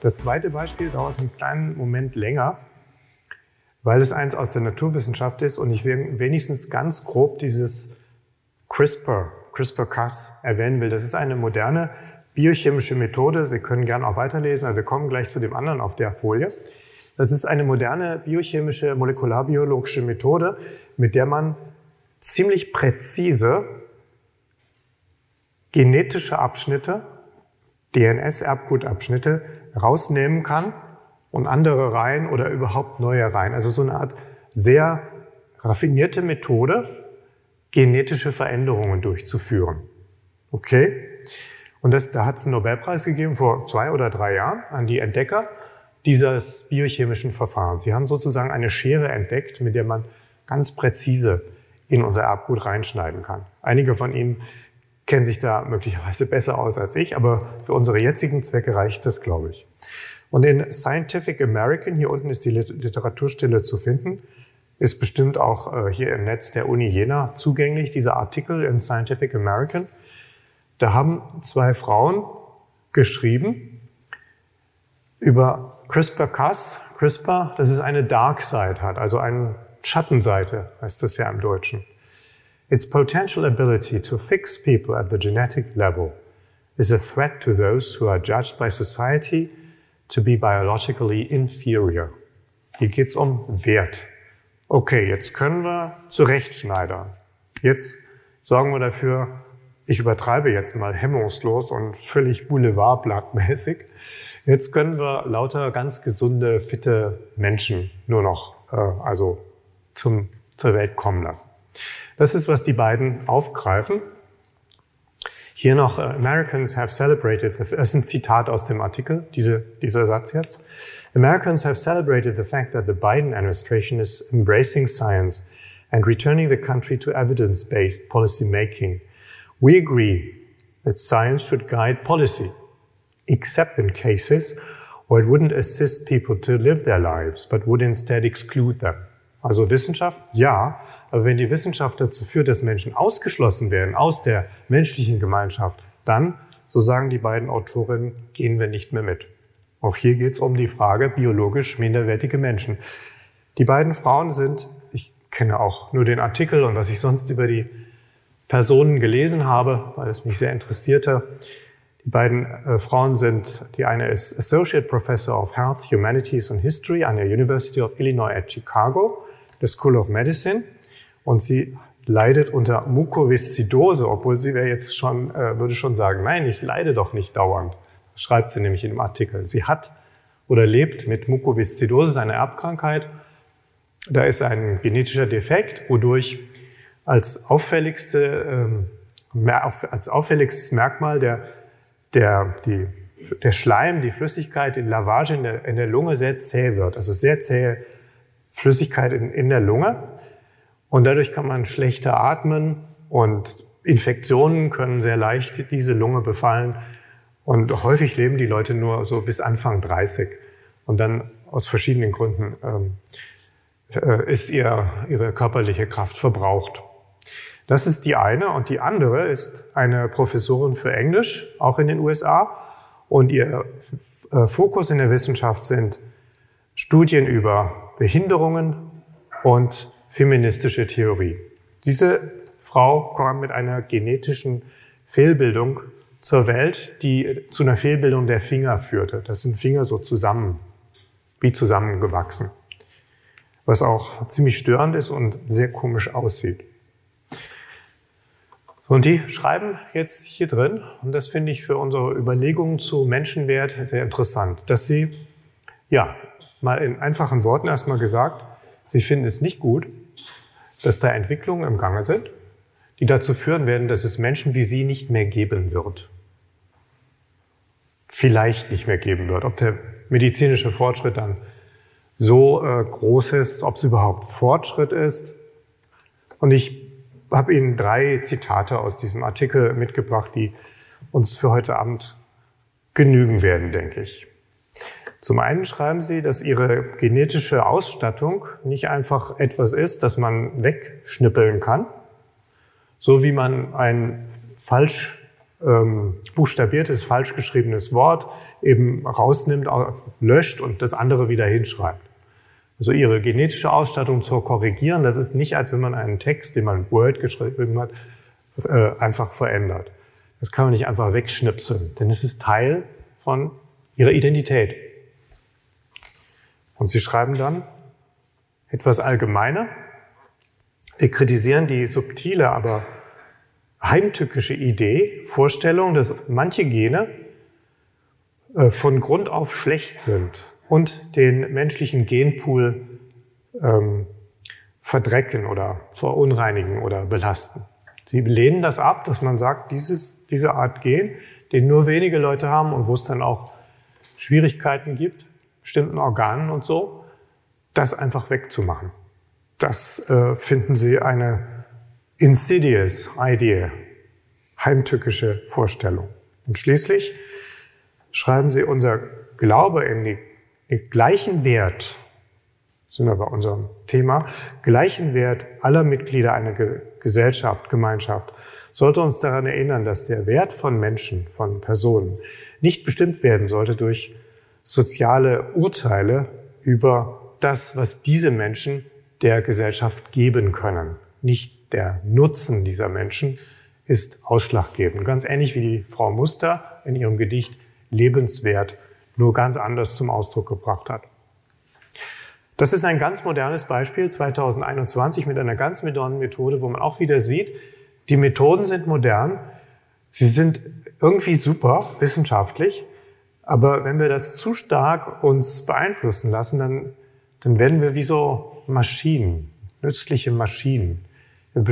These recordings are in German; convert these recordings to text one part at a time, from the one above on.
Das zweite Beispiel dauert einen kleinen Moment länger, weil es eins aus der Naturwissenschaft ist und ich wenigstens ganz grob dieses CRISPR, CRISPR-Cas erwähnen will. Das ist eine moderne biochemische Methode. Sie können gerne auch weiterlesen, aber wir kommen gleich zu dem anderen auf der Folie. Das ist eine moderne biochemische, molekularbiologische Methode, mit der man ziemlich präzise genetische Abschnitte, DNS-Erbgutabschnitte rausnehmen kann und andere rein oder überhaupt neue rein. Also so eine Art sehr raffinierte Methode, genetische Veränderungen durchzuführen. Okay? Und das, da hat es einen Nobelpreis gegeben vor zwei oder drei Jahren an die Entdecker dieses biochemischen Verfahrens. Sie haben sozusagen eine Schere entdeckt, mit der man ganz präzise in unser Erbgut reinschneiden kann. Einige von Ihnen kennen sich da möglicherweise besser aus als ich, aber für unsere jetzigen Zwecke reicht das, glaube ich. Und in Scientific American, hier unten ist die Literaturstelle zu finden, ist bestimmt auch äh, hier im Netz der Uni Jena zugänglich, dieser Artikel in Scientific American. Da haben zwei Frauen geschrieben über CRISPR-Cas. CRISPR, das ist eine Dark Side hat, also eine Schattenseite, heißt das ja im Deutschen. Its potential ability to fix people at the genetic level is a threat to those who are judged by society to be biologically inferior. Hier geht's um Wert. Okay, jetzt können wir zurechtschneidern. Jetzt sorgen wir dafür, ich übertreibe jetzt mal hemmungslos und völlig boulevardblattmäßig. Jetzt können wir lauter ganz gesunde, fitte Menschen nur noch, äh, also zum, zur Welt kommen lassen. Das ist, was die beiden aufgreifen. Hier noch, uh, Americans have celebrated, das ist ein Zitat aus dem Artikel, diese, dieser Satz jetzt. Americans have celebrated the fact that the Biden administration is embracing science and returning the country to evidence-based policy making. We agree that science should guide policy, except in cases where it wouldn't assist people to live their lives, but would instead exclude them. Also Wissenschaft, ja, aber wenn die Wissenschaft dazu führt, dass Menschen ausgeschlossen werden aus der menschlichen Gemeinschaft, dann, so sagen die beiden Autorinnen, gehen wir nicht mehr mit. Auch hier geht es um die Frage biologisch minderwertige Menschen. Die beiden Frauen sind, ich kenne auch nur den Artikel und was ich sonst über die Personen gelesen habe, weil es mich sehr interessierte. Die beiden äh, Frauen sind, die eine ist Associate Professor of Health, Humanities and History an der University of Illinois at Chicago der School of Medicine und sie leidet unter Mukoviszidose, obwohl sie wäre jetzt schon, äh, würde schon sagen, nein, ich leide doch nicht dauernd. Das schreibt sie nämlich in dem Artikel. Sie hat oder lebt mit Mukoviszidose, eine Erbkrankheit. Da ist ein genetischer Defekt, wodurch als auffälligste, ähm, als auffälligstes Merkmal der, der, die, der Schleim, die Flüssigkeit in Lavage in der, in der Lunge sehr zäh wird. Also sehr zähe Flüssigkeit in, in der Lunge. Und dadurch kann man schlechter atmen und Infektionen können sehr leicht diese Lunge befallen. Und häufig leben die Leute nur so bis Anfang 30 und dann aus verschiedenen Gründen ähm, äh, ist ihr, ihre körperliche Kraft verbraucht. Das ist die eine. Und die andere ist eine Professorin für Englisch, auch in den USA und ihr äh, Fokus in der Wissenschaft sind Studien über Behinderungen und feministische Theorie. Diese Frau kam mit einer genetischen Fehlbildung zur Welt, die zu einer Fehlbildung der Finger führte. Das sind Finger so zusammen, wie zusammengewachsen. Was auch ziemlich störend ist und sehr komisch aussieht. Und die schreiben jetzt hier drin, und das finde ich für unsere Überlegungen zu Menschenwert sehr interessant, dass sie ja mal in einfachen Worten erstmal gesagt, Sie finden es nicht gut, dass da Entwicklungen im Gange sind, die dazu führen werden, dass es Menschen wie Sie nicht mehr geben wird. Vielleicht nicht mehr geben wird. Ob der medizinische Fortschritt dann so äh, groß ist, ob es überhaupt Fortschritt ist. Und ich habe Ihnen drei Zitate aus diesem Artikel mitgebracht, die uns für heute Abend genügen werden, denke ich. Zum einen schreiben sie, dass ihre genetische Ausstattung nicht einfach etwas ist, das man wegschnippeln kann, So wie man ein falsch ähm, buchstabiertes, falsch geschriebenes Wort eben rausnimmt, löscht und das andere wieder hinschreibt. Also ihre genetische Ausstattung zu korrigieren, das ist nicht, als wenn man einen Text, den man Word geschrieben hat, äh, einfach verändert. Das kann man nicht einfach wegschnipseln, denn es ist Teil von ihrer Identität. Und sie schreiben dann etwas allgemeiner. Wir kritisieren die subtile, aber heimtückische Idee, Vorstellung, dass manche Gene äh, von Grund auf schlecht sind und den menschlichen Genpool ähm, verdrecken oder verunreinigen oder belasten. Sie lehnen das ab, dass man sagt, dieses, diese Art Gen, den nur wenige Leute haben und wo es dann auch Schwierigkeiten gibt, bestimmten Organen und so, das einfach wegzumachen. Das äh, finden Sie eine insidious idea, heimtückische Vorstellung. Und schließlich schreiben Sie unser Glaube in den gleichen Wert sind wir bei unserem Thema, gleichen Wert aller Mitglieder einer Ge Gesellschaft, Gemeinschaft, sollte uns daran erinnern, dass der Wert von Menschen, von Personen nicht bestimmt werden sollte durch soziale Urteile über das, was diese Menschen der Gesellschaft geben können. Nicht der Nutzen dieser Menschen ist ausschlaggebend. Ganz ähnlich wie die Frau Muster in ihrem Gedicht Lebenswert nur ganz anders zum Ausdruck gebracht hat. Das ist ein ganz modernes Beispiel 2021 mit einer ganz modernen Methode, wo man auch wieder sieht, die Methoden sind modern, sie sind irgendwie super wissenschaftlich, aber wenn wir das zu stark uns beeinflussen lassen, dann, dann werden wir wie so Maschinen, nützliche Maschinen. Wir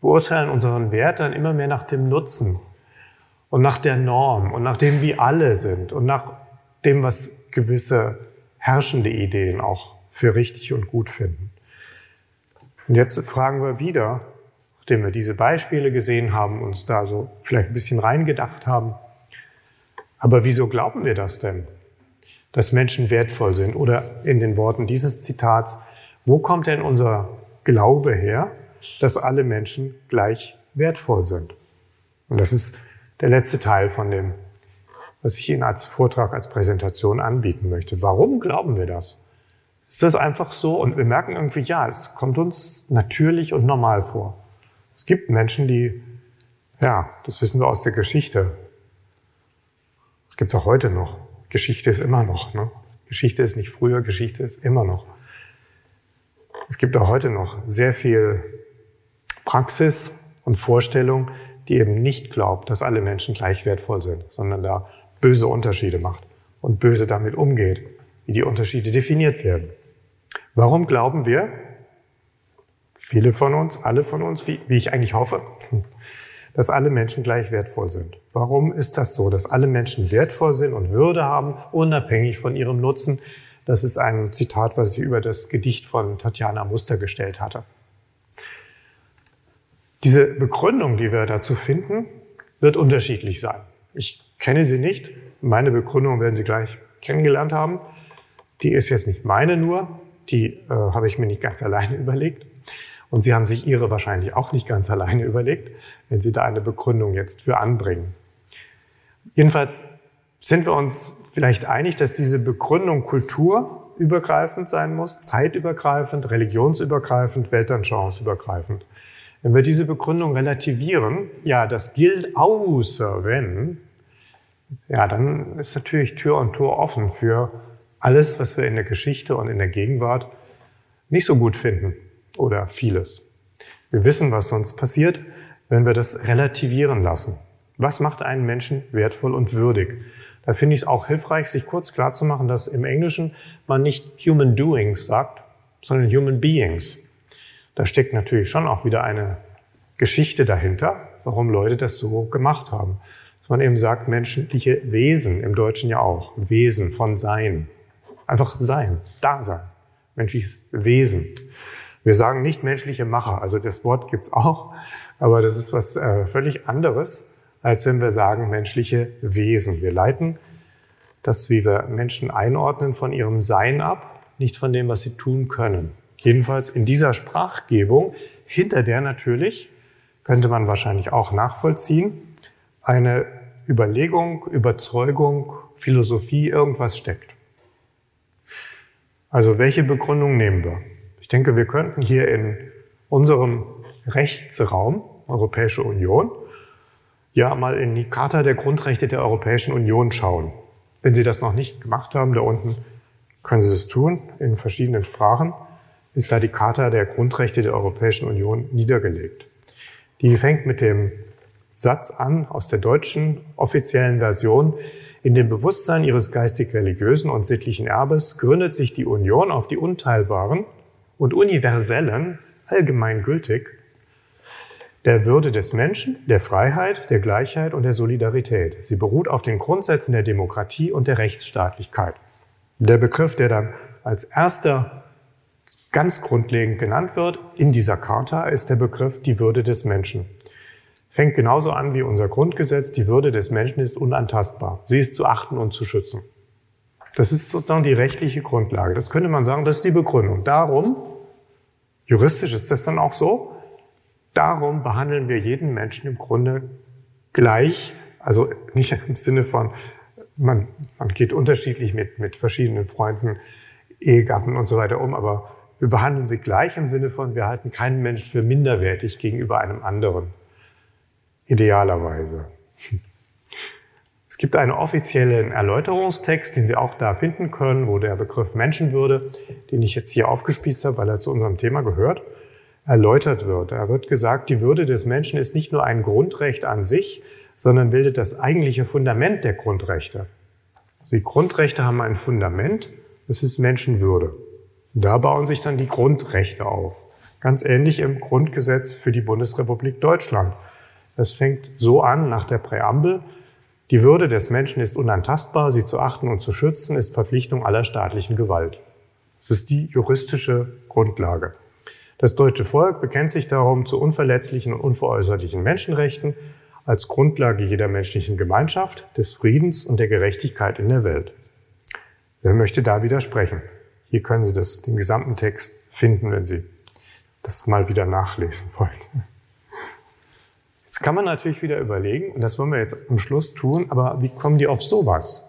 beurteilen unseren Wert dann immer mehr nach dem Nutzen und nach der Norm und nach dem, wie alle sind und nach dem, was gewisse herrschende Ideen auch für richtig und gut finden. Und jetzt fragen wir wieder, nachdem wir diese Beispiele gesehen haben, uns da so vielleicht ein bisschen reingedacht haben, aber wieso glauben wir das denn, dass Menschen wertvoll sind? Oder in den Worten dieses Zitats, wo kommt denn unser Glaube her, dass alle Menschen gleich wertvoll sind? Und das ist der letzte Teil von dem, was ich Ihnen als Vortrag, als Präsentation anbieten möchte. Warum glauben wir das? ist das einfach so und wir merken irgendwie, ja, es kommt uns natürlich und normal vor. Es gibt Menschen, die, ja, das wissen wir aus der Geschichte. Gibt es auch heute noch. Geschichte ist immer noch. Ne? Geschichte ist nicht früher, Geschichte ist immer noch. Es gibt auch heute noch sehr viel Praxis und Vorstellung, die eben nicht glaubt, dass alle Menschen gleich wertvoll sind, sondern da böse Unterschiede macht und böse damit umgeht, wie die Unterschiede definiert werden. Warum glauben wir, viele von uns, alle von uns, wie, wie ich eigentlich hoffe, dass alle Menschen gleich wertvoll sind? Warum ist das so, dass alle Menschen wertvoll sind und Würde haben, unabhängig von ihrem Nutzen? Das ist ein Zitat, was ich über das Gedicht von Tatjana Muster gestellt hatte. Diese Begründung, die wir dazu finden, wird unterschiedlich sein. Ich kenne sie nicht. Meine Begründung werden Sie gleich kennengelernt haben. Die ist jetzt nicht meine nur, die äh, habe ich mir nicht ganz alleine überlegt. Und Sie haben sich Ihre wahrscheinlich auch nicht ganz alleine überlegt, wenn Sie da eine Begründung jetzt für anbringen. Jedenfalls sind wir uns vielleicht einig, dass diese Begründung kulturübergreifend sein muss, zeitübergreifend, religionsübergreifend, weltanschauungsübergreifend. Wenn wir diese Begründung relativieren, ja, das gilt außer wenn, ja, dann ist natürlich Tür und Tor offen für alles, was wir in der Geschichte und in der Gegenwart nicht so gut finden oder vieles. Wir wissen, was sonst passiert, wenn wir das relativieren lassen. Was macht einen Menschen wertvoll und würdig? Da finde ich es auch hilfreich, sich kurz klarzumachen, dass im Englischen man nicht Human Doings sagt, sondern Human Beings. Da steckt natürlich schon auch wieder eine Geschichte dahinter, warum Leute das so gemacht haben. Dass man eben sagt, menschliche Wesen, im Deutschen ja auch, Wesen von Sein. Einfach sein, da sein. Menschliches Wesen. Wir sagen nicht menschliche Macher, also das Wort gibt's auch, aber das ist was äh, völlig anderes, als wenn wir sagen menschliche Wesen. Wir leiten das, wie wir Menschen einordnen, von ihrem Sein ab, nicht von dem, was sie tun können. Jedenfalls in dieser Sprachgebung, hinter der natürlich könnte man wahrscheinlich auch nachvollziehen, eine Überlegung, Überzeugung, Philosophie, irgendwas steckt. Also welche Begründung nehmen wir? Ich denke, wir könnten hier in unserem Rechtsraum, Europäische Union, ja mal in die Charta der Grundrechte der Europäischen Union schauen. Wenn Sie das noch nicht gemacht haben, da unten können Sie das tun, in verschiedenen Sprachen, ist da die Charta der Grundrechte der Europäischen Union niedergelegt. Die fängt mit dem Satz an aus der deutschen offiziellen Version, in dem Bewusstsein ihres geistig-religiösen und sittlichen Erbes gründet sich die Union auf die unteilbaren und universellen, allgemeingültig, der Würde des Menschen, der Freiheit, der Gleichheit und der Solidarität. Sie beruht auf den Grundsätzen der Demokratie und der Rechtsstaatlichkeit. Der Begriff, der dann als erster ganz grundlegend genannt wird in dieser Charta, ist der Begriff die Würde des Menschen. Fängt genauso an wie unser Grundgesetz, die Würde des Menschen ist unantastbar. Sie ist zu achten und zu schützen. Das ist sozusagen die rechtliche Grundlage. Das könnte man sagen, das ist die Begründung. Darum, juristisch ist das dann auch so, darum behandeln wir jeden Menschen im Grunde gleich, also nicht im Sinne von, man, man geht unterschiedlich mit, mit verschiedenen Freunden, Ehegatten und so weiter um, aber wir behandeln sie gleich im Sinne von, wir halten keinen Menschen für minderwertig gegenüber einem anderen. Idealerweise. Es gibt einen offiziellen Erläuterungstext, den Sie auch da finden können, wo der Begriff Menschenwürde, den ich jetzt hier aufgespießt habe, weil er zu unserem Thema gehört, erläutert wird. Da wird gesagt, die Würde des Menschen ist nicht nur ein Grundrecht an sich, sondern bildet das eigentliche Fundament der Grundrechte. Die Grundrechte haben ein Fundament, das ist Menschenwürde. Da bauen sich dann die Grundrechte auf. Ganz ähnlich im Grundgesetz für die Bundesrepublik Deutschland. Das fängt so an nach der Präambel. Die Würde des Menschen ist unantastbar, sie zu achten und zu schützen ist Verpflichtung aller staatlichen Gewalt. Das ist die juristische Grundlage. Das deutsche Volk bekennt sich darum zu unverletzlichen und unveräußerlichen Menschenrechten als Grundlage jeder menschlichen Gemeinschaft, des Friedens und der Gerechtigkeit in der Welt. Wer möchte da widersprechen? Hier können Sie das, den gesamten Text finden, wenn Sie das mal wieder nachlesen wollen. Kann man natürlich wieder überlegen, und das wollen wir jetzt am Schluss tun, aber wie kommen die auf sowas?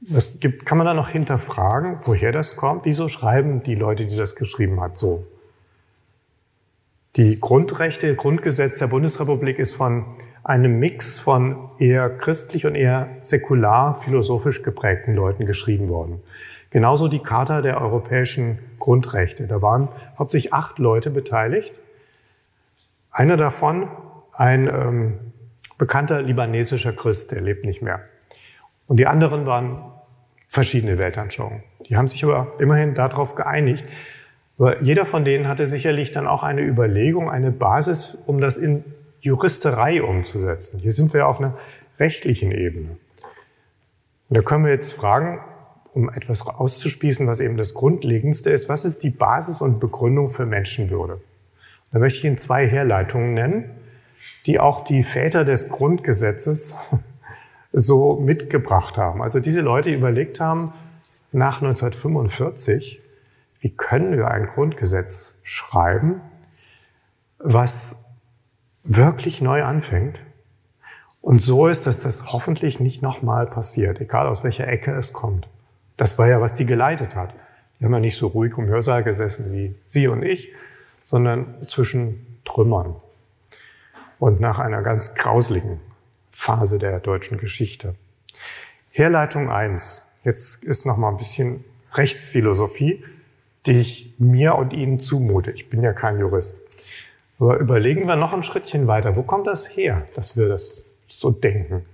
Das gibt, kann man da noch hinterfragen, woher das kommt? Wieso schreiben die Leute, die das geschrieben hat, so? Die Grundrechte, Grundgesetz der Bundesrepublik ist von einem Mix von eher christlich und eher säkular philosophisch geprägten Leuten geschrieben worden. Genauso die Charta der europäischen Grundrechte. Da waren hauptsächlich acht Leute beteiligt. Einer davon, ein ähm, bekannter libanesischer Christ, der lebt nicht mehr. Und die anderen waren verschiedene Weltanschauungen. Die haben sich aber immerhin darauf geeinigt, aber jeder von denen hatte sicherlich dann auch eine Überlegung, eine Basis, um das in Juristerei umzusetzen. Hier sind wir auf einer rechtlichen Ebene. Und da können wir jetzt fragen, um etwas auszuspießen, was eben das Grundlegendste ist, was ist die Basis und Begründung für Menschenwürde? Da möchte ich Ihnen zwei Herleitungen nennen, die auch die Väter des Grundgesetzes so mitgebracht haben. Also diese Leute überlegt haben, nach 1945, wie können wir ein Grundgesetz schreiben, was wirklich neu anfängt und so ist, dass das hoffentlich nicht nochmal passiert, egal aus welcher Ecke es kommt. Das war ja, was die geleitet hat. Die haben ja nicht so ruhig im Hörsaal gesessen wie Sie und ich, sondern zwischen Trümmern. Und nach einer ganz grauseligen Phase der deutschen Geschichte. Herleitung eins. Jetzt ist noch mal ein bisschen Rechtsphilosophie die ich mir und Ihnen zumute. Ich bin ja kein Jurist. Aber überlegen wir noch ein Schrittchen weiter. Wo kommt das her, dass wir das so denken?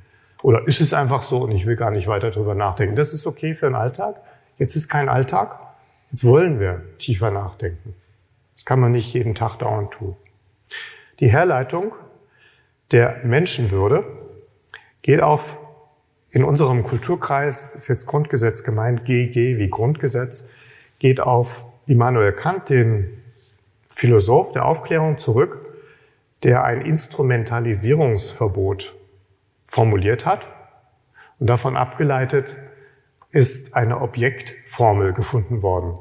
Oder ist es einfach so und ich will gar nicht weiter drüber nachdenken? Das ist okay für den Alltag. Jetzt ist kein Alltag. Jetzt wollen wir tiefer nachdenken. Das kann man nicht jeden Tag dauernd tun. Die Herleitung der Menschenwürde geht auf, in unserem Kulturkreis ist jetzt Grundgesetz gemeint, GG wie Grundgesetz, geht auf Immanuel Kant, den Philosoph der Aufklärung, zurück, der ein Instrumentalisierungsverbot formuliert hat. Und davon abgeleitet ist eine Objektformel gefunden worden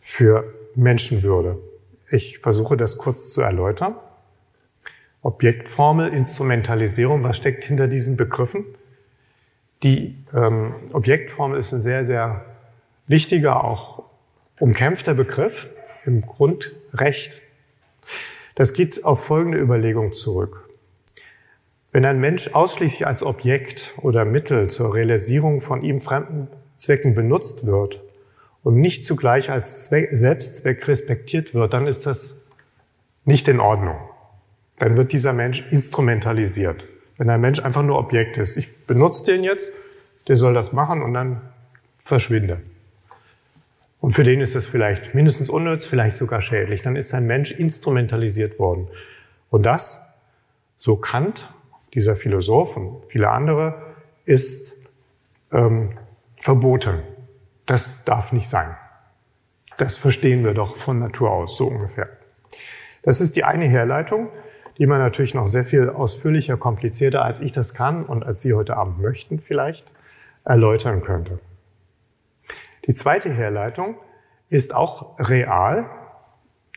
für Menschenwürde. Ich versuche das kurz zu erläutern. Objektformel, Instrumentalisierung. Was steckt hinter diesen Begriffen? Die ähm, Objektformel ist ein sehr, sehr wichtiger, auch umkämpfter Begriff im Grundrecht. Das geht auf folgende Überlegung zurück. Wenn ein Mensch ausschließlich als Objekt oder Mittel zur Realisierung von ihm fremden Zwecken benutzt wird und nicht zugleich als Zweck, Selbstzweck respektiert wird, dann ist das nicht in Ordnung. Dann wird dieser Mensch instrumentalisiert. Wenn ein Mensch einfach nur Objekt ist, ich benutze den jetzt, der soll das machen und dann verschwinde. Und für den ist es vielleicht mindestens unnütz, vielleicht sogar schädlich. Dann ist ein Mensch instrumentalisiert worden. Und das, so Kant, dieser Philosoph und viele andere, ist ähm, verboten. Das darf nicht sein. Das verstehen wir doch von Natur aus, so ungefähr. Das ist die eine Herleitung, die man natürlich noch sehr viel ausführlicher, komplizierter, als ich das kann und als Sie heute Abend möchten vielleicht, erläutern könnte. Die zweite Herleitung ist auch real.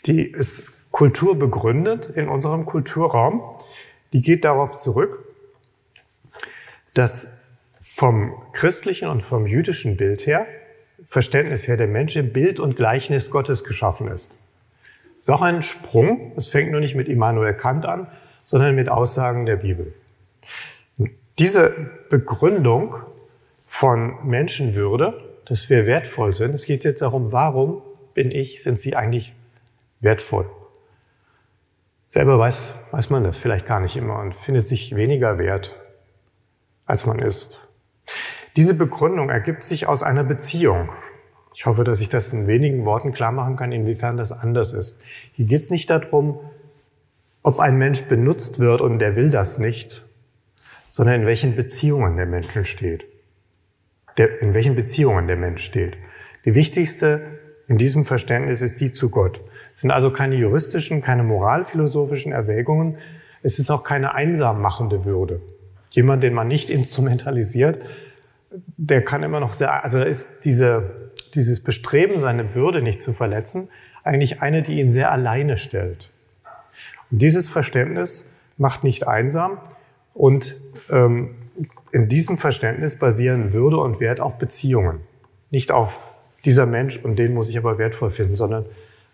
Die ist kulturbegründet in unserem Kulturraum. Die geht darauf zurück, dass vom christlichen und vom jüdischen Bild her, Verständnis her, der Mensch im Bild und Gleichnis Gottes geschaffen ist. Auch ein Sprung. Es fängt nur nicht mit Immanuel Kant an, sondern mit Aussagen der Bibel. diese Begründung von Menschenwürde, dass wir wertvoll sind, es geht jetzt darum, warum bin ich, sind Sie eigentlich wertvoll? Selber weiß, weiß man das vielleicht gar nicht immer und findet sich weniger wert, als man ist. Diese Begründung ergibt sich aus einer Beziehung. Ich hoffe, dass ich das in wenigen Worten klar machen kann, inwiefern das anders ist. Hier geht es nicht darum, ob ein Mensch benutzt wird und der will das nicht, sondern in welchen Beziehungen der Mensch steht. Der, in welchen Beziehungen der Mensch steht. Die wichtigste in diesem Verständnis ist die zu Gott. Es sind also keine juristischen, keine moralphilosophischen Erwägungen. Es ist auch keine einsam machende Würde. Jemand, den man nicht instrumentalisiert, der kann immer noch sehr, also ist diese, dieses Bestreben, seine Würde nicht zu verletzen, eigentlich eine, die ihn sehr alleine stellt. Und dieses Verständnis macht nicht einsam und ähm, in diesem Verständnis basieren Würde und Wert auf Beziehungen. Nicht auf dieser Mensch und den muss ich aber wertvoll finden, sondern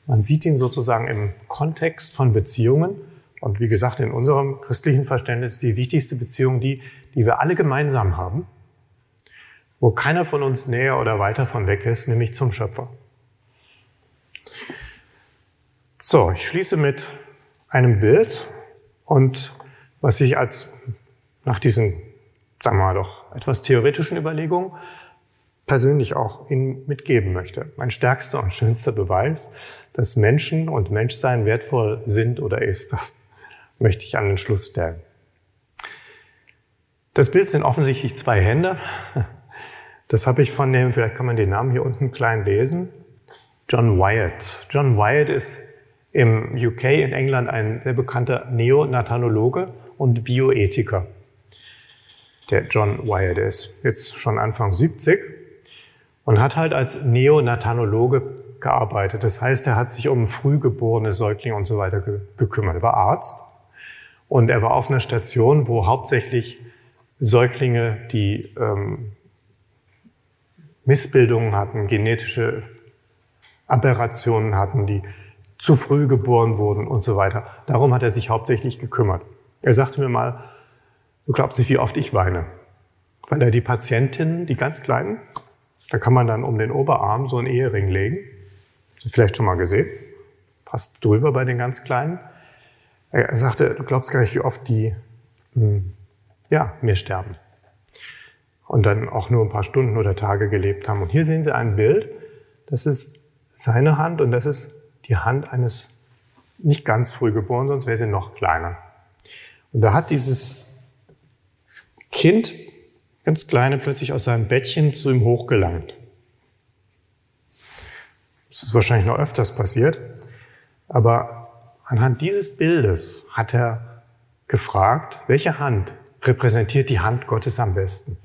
man sieht ihn sozusagen im Kontext von Beziehungen. Und wie gesagt, in unserem christlichen Verständnis die wichtigste Beziehung die, die wir alle gemeinsam haben wo keiner von uns näher oder weiter von weg ist, nämlich zum Schöpfer. So, ich schließe mit einem Bild und was ich als nach diesen, sagen wir mal doch, etwas theoretischen Überlegungen persönlich auch Ihnen mitgeben möchte. Mein stärkster und schönster Beweis, dass Menschen und Menschsein wertvoll sind oder ist, das möchte ich an den Schluss stellen. Das Bild sind offensichtlich zwei Hände, das habe ich von dem, vielleicht kann man den Namen hier unten klein lesen, John Wyatt. John Wyatt ist im UK in England ein sehr bekannter Neonatologe und Bioethiker. Der John Wyatt ist jetzt schon Anfang 70 und hat halt als Neonatologe gearbeitet. Das heißt, er hat sich um frühgeborene Säuglinge und so weiter gekümmert. Er war Arzt und er war auf einer Station, wo hauptsächlich Säuglinge, die ähm, Missbildungen hatten, genetische Aberrationen hatten, die zu früh geboren wurden und so weiter. Darum hat er sich hauptsächlich gekümmert. Er sagte mir mal, du glaubst nicht, wie oft ich weine. Weil er die Patientinnen, die ganz Kleinen, da kann man dann um den Oberarm so einen Ehering legen. Vielleicht schon mal gesehen. Fast drüber bei den ganz Kleinen. Er sagte, du glaubst gar nicht, wie oft die, hm, ja, mir sterben und dann auch nur ein paar Stunden oder Tage gelebt haben. Und hier sehen Sie ein Bild, das ist seine Hand und das ist die Hand eines nicht ganz früh geboren, sonst wäre sie noch kleiner. Und da hat dieses Kind, ganz kleine, plötzlich aus seinem Bettchen zu ihm hochgelangt. Das ist wahrscheinlich noch öfters passiert. Aber anhand dieses Bildes hat er gefragt, welche Hand repräsentiert die Hand Gottes am besten?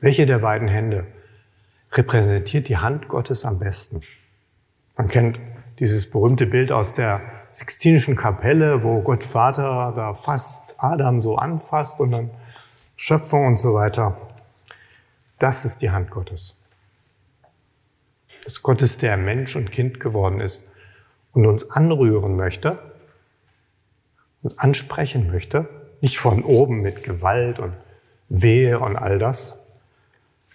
Welche der beiden Hände repräsentiert die Hand Gottes am besten? Man kennt dieses berühmte Bild aus der Sixtinischen Kapelle, wo Gott Vater da fast Adam so anfasst und dann Schöpfung und so weiter. Das ist die Hand Gottes. Dass Gottes der Mensch und Kind geworden ist und uns anrühren möchte und ansprechen möchte, nicht von oben mit Gewalt und Wehe und all das,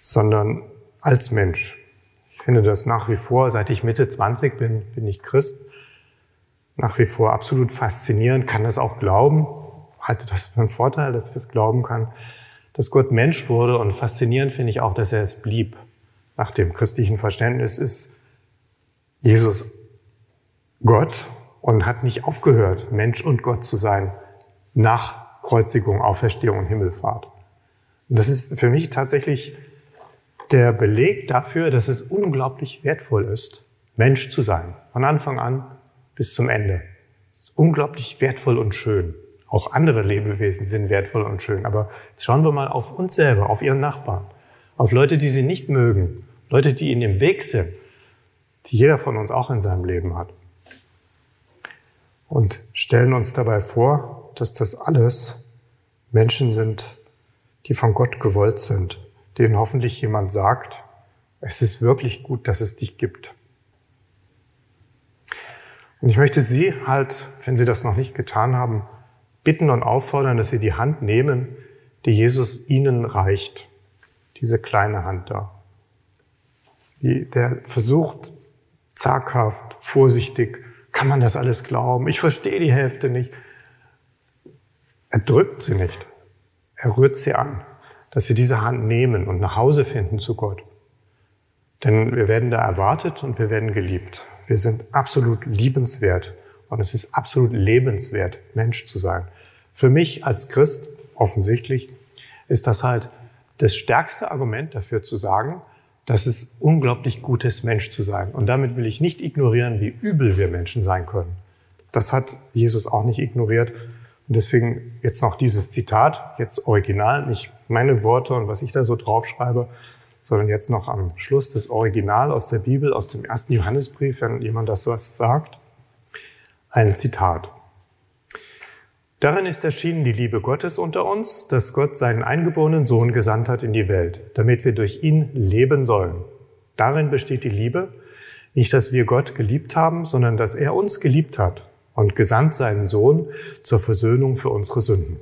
sondern als Mensch. Ich finde das nach wie vor, seit ich Mitte 20 bin, bin ich Christ, nach wie vor absolut faszinierend, kann das auch glauben, halte das für einen Vorteil, dass ich das glauben kann, dass Gott Mensch wurde und faszinierend finde ich auch, dass er es blieb. Nach dem christlichen Verständnis ist Jesus Gott und hat nicht aufgehört, Mensch und Gott zu sein nach Kreuzigung, Auferstehung und Himmelfahrt. Das ist für mich tatsächlich der Beleg dafür, dass es unglaublich wertvoll ist, Mensch zu sein. Von Anfang an bis zum Ende. Es ist unglaublich wertvoll und schön. Auch andere Lebewesen sind wertvoll und schön. Aber jetzt schauen wir mal auf uns selber, auf ihren Nachbarn, auf Leute, die sie nicht mögen, Leute, die in dem Weg sind, die jeder von uns auch in seinem Leben hat. Und stellen uns dabei vor, dass das alles Menschen sind, die von Gott gewollt sind, denen hoffentlich jemand sagt, es ist wirklich gut, dass es dich gibt. Und ich möchte Sie halt, wenn Sie das noch nicht getan haben, bitten und auffordern, dass Sie die Hand nehmen, die Jesus Ihnen reicht. Diese kleine Hand da. Die, der versucht zaghaft, vorsichtig, kann man das alles glauben? Ich verstehe die Hälfte nicht. Er drückt sie nicht. Er rührt sie an, dass sie diese Hand nehmen und nach Hause finden zu Gott. Denn wir werden da erwartet und wir werden geliebt. Wir sind absolut liebenswert und es ist absolut lebenswert, Mensch zu sein. Für mich als Christ, offensichtlich, ist das halt das stärkste Argument dafür zu sagen, dass es unglaublich gut ist, Mensch zu sein. Und damit will ich nicht ignorieren, wie übel wir Menschen sein können. Das hat Jesus auch nicht ignoriert. Und deswegen jetzt noch dieses Zitat, jetzt original, nicht meine Worte und was ich da so draufschreibe, sondern jetzt noch am Schluss das Original aus der Bibel, aus dem ersten Johannesbrief, wenn jemand das so sagt. Ein Zitat. Darin ist erschienen die Liebe Gottes unter uns, dass Gott seinen eingeborenen Sohn gesandt hat in die Welt, damit wir durch ihn leben sollen. Darin besteht die Liebe, nicht dass wir Gott geliebt haben, sondern dass er uns geliebt hat und gesandt seinen Sohn zur Versöhnung für unsere Sünden.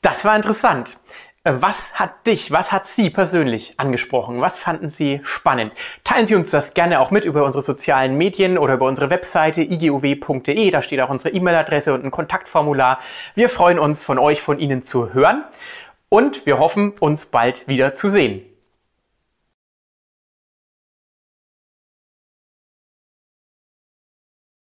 Das war interessant. Äh, was hat dich, was hat Sie persönlich angesprochen? Was fanden Sie spannend? Teilen Sie uns das gerne auch mit über unsere sozialen Medien oder über unsere Webseite iguw.de. Da steht auch unsere E-Mail-Adresse und ein Kontaktformular. Wir freuen uns, von euch, von Ihnen zu hören und wir hoffen, uns bald wieder zu sehen.